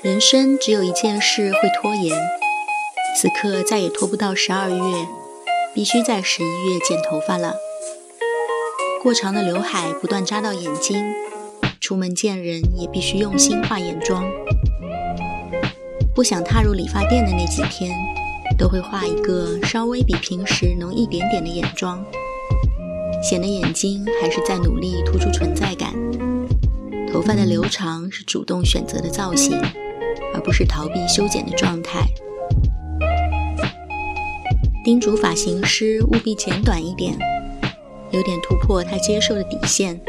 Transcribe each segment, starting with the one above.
人生只有一件事会拖延，此刻再也拖不到十二月，必须在十一月剪头发了。过长的刘海不断扎到眼睛，出门见人也必须用心画眼妆。不想踏入理发店的那几天，都会画一个稍微比平时浓一点点的眼妆，显得眼睛还是在努力突出存在感。头发的留长是主动选择的造型。而不是逃避修剪的状态。叮嘱发型师务必剪短一点，有点突破他接受的底线。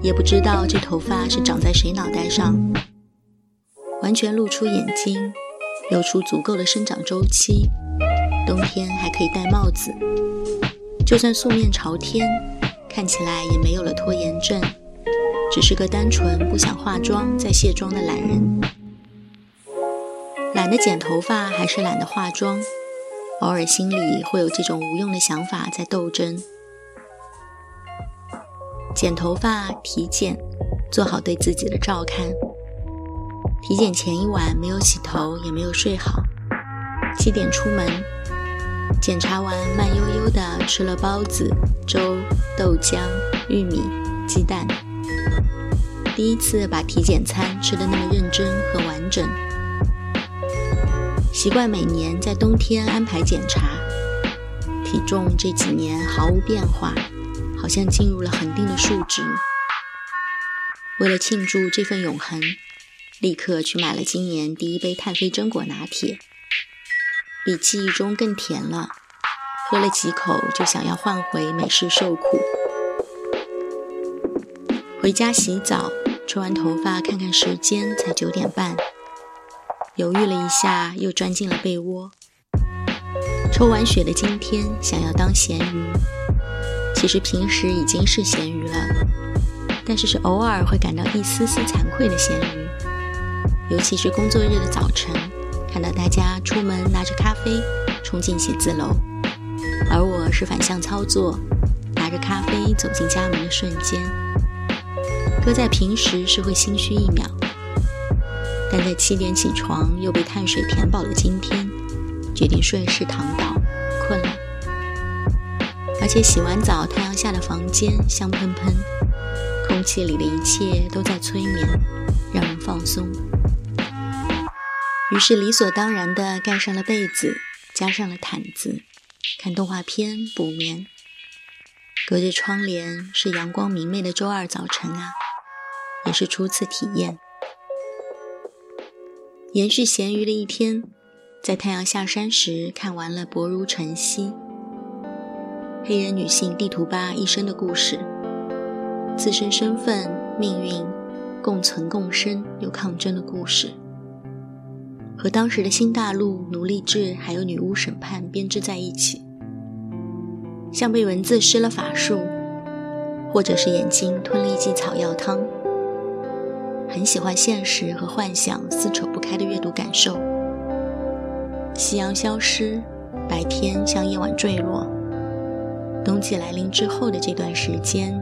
也不知道这头发是长在谁脑袋上，完全露出眼睛，留出足够的生长周期。冬天还可以戴帽子，就算素面朝天，看起来也没有了拖延症，只是个单纯不想化妆再卸妆的懒人。懒得剪头发，还是懒得化妆，偶尔心里会有这种无用的想法在斗争。剪头发、体检，做好对自己的照看。体检前一晚没有洗头，也没有睡好，七点出门，检查完慢悠悠的吃了包子、粥、豆浆、玉米、鸡蛋。第一次把体检餐吃的那么认真和完整。习惯每年在冬天安排检查，体重这几年毫无变化，好像进入了恒定的数值。为了庆祝这份永恒，立刻去买了今年第一杯碳飞榛果拿铁，比记忆中更甜了。喝了几口就想要换回美式受苦。回家洗澡，吹完头发看看时间，才九点半。犹豫了一下，又钻进了被窝。抽完血的今天，想要当咸鱼。其实平时已经是咸鱼了，但是是偶尔会感到一丝丝惭愧的咸鱼。尤其是工作日的早晨，看到大家出门拿着咖啡冲进写字楼，而我是反向操作，拿着咖啡走进家门的瞬间，搁在平时是会心虚一秒。但在七点起床又被碳水填饱的今天，决定顺势躺倒，困了。而且洗完澡，太阳下的房间香喷喷，空气里的一切都在催眠，让人放松。于是理所当然地盖上了被子，加上了毯子，看动画片补眠。隔着窗帘是阳光明媚的周二早晨啊，也是初次体验。延续咸鱼的一天，在太阳下山时看完了《薄如晨曦》，黑人女性地图吧一生的故事，自身身份、命运、共存共生又抗争的故事，和当时的新大陆奴隶制还有女巫审判编织在一起，像被文字施了法术，或者是眼睛吞了一剂草药汤。很喜欢现实和幻想撕扯不开的阅读感受。夕阳消失，白天向夜晚坠落。冬季来临之后的这段时间，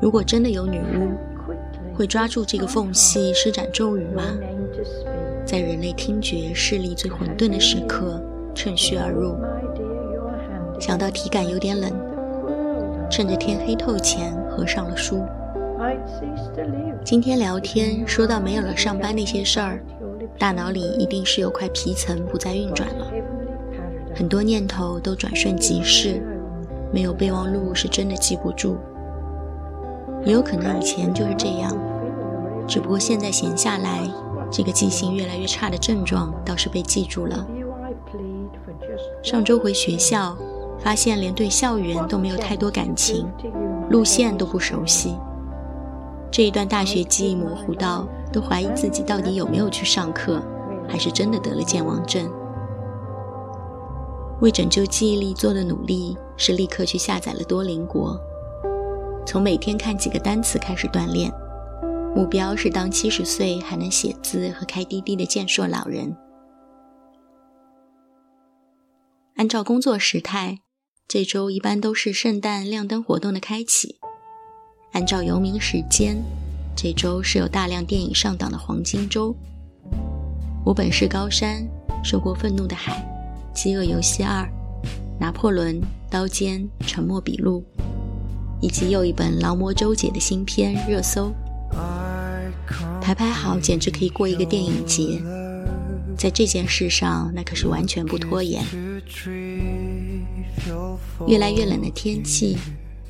如果真的有女巫，会抓住这个缝隙施展咒语吗？在人类听觉视力最混沌的时刻，趁虚而入。想到体感有点冷，趁着天黑透前合上了书。今天聊天说到没有了上班那些事儿，大脑里一定是有块皮层不再运转了，很多念头都转瞬即逝，没有备忘录是真的记不住，也有可能以前就是这样，只不过现在闲下来，这个记性越来越差的症状倒是被记住了。上周回学校，发现连对校园都没有太多感情，路线都不熟悉。这一段大学记忆模糊到都怀疑自己到底有没有去上课，还是真的得了健忘症。为拯救记忆力做的努力是立刻去下载了多邻国，从每天看几个单词开始锻炼，目标是当七十岁还能写字和开滴滴的健硕老人。按照工作时态，这周一般都是圣诞亮灯活动的开启。按照游民时间，这周是有大量电影上档的黄金周。我本是高山，受过愤怒的海，饥饿游戏二，拿破仑刀尖沉默笔录，以及又一本劳模周姐的新片热搜，排排好，简直可以过一个电影节。在这件事上，那可是完全不拖延。越来越冷的天气，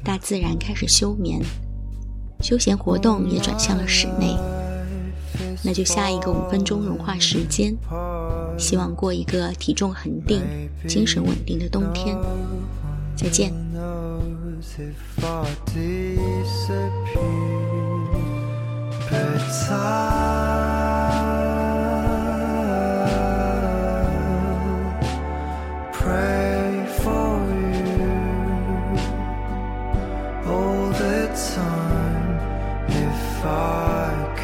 大自然开始休眠，休闲活动也转向了室内。那就下一个五分钟融化时间，希望过一个体重恒定、精神稳定的冬天。再见。